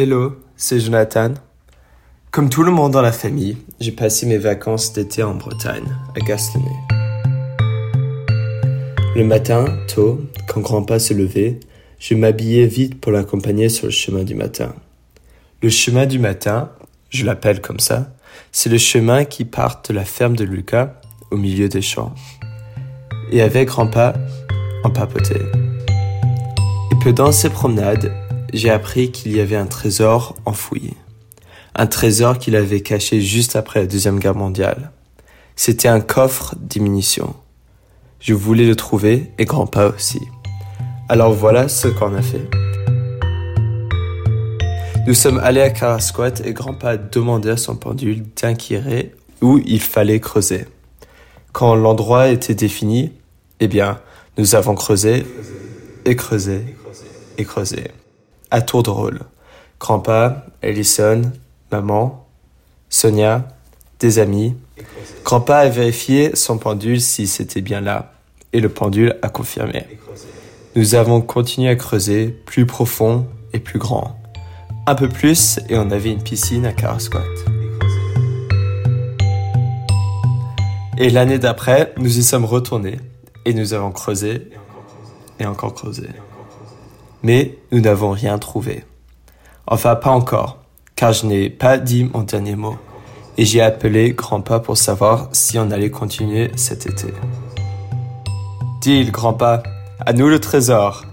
Hello, c'est Jonathan. Comme tout le monde dans la famille, j'ai passé mes vacances d'été en Bretagne, à Gastonnet. Le matin, tôt, quand grand-papa se levait, je m'habillais vite pour l'accompagner sur le chemin du matin. Le chemin du matin, je l'appelle comme ça, c'est le chemin qui part de la ferme de Lucas au milieu des champs. Et avec grand-papa, on papotait. Et pendant ces promenades, j'ai appris qu'il y avait un trésor enfoui. Un trésor qu'il avait caché juste après la Deuxième Guerre mondiale. C'était un coffre diminution. Je voulais le trouver et grand-papa aussi. Alors voilà ce qu'on a fait. Nous sommes allés à Carasquat et grand-papa demandait à son pendule d'inquiéter où il fallait creuser. Quand l'endroit était défini, eh bien, nous avons creusé et creusé et creusé. À tour de rôle. Grandpa, Ellison, maman, Sonia, des amis. Grandpa a vérifié son pendule si c'était bien là. Et le pendule a confirmé. Nous avons continué à creuser plus profond et plus grand. Un peu plus et on avait une piscine à Carasquat. Et l'année d'après, nous y sommes retournés et nous avons creusé et encore creusé mais nous n'avons rien trouvé. Enfin, pas encore, car je n'ai pas dit mon dernier mot, et j'ai appelé Grandpa pour savoir si on allait continuer cet été. Deal, Grandpa, à nous le trésor.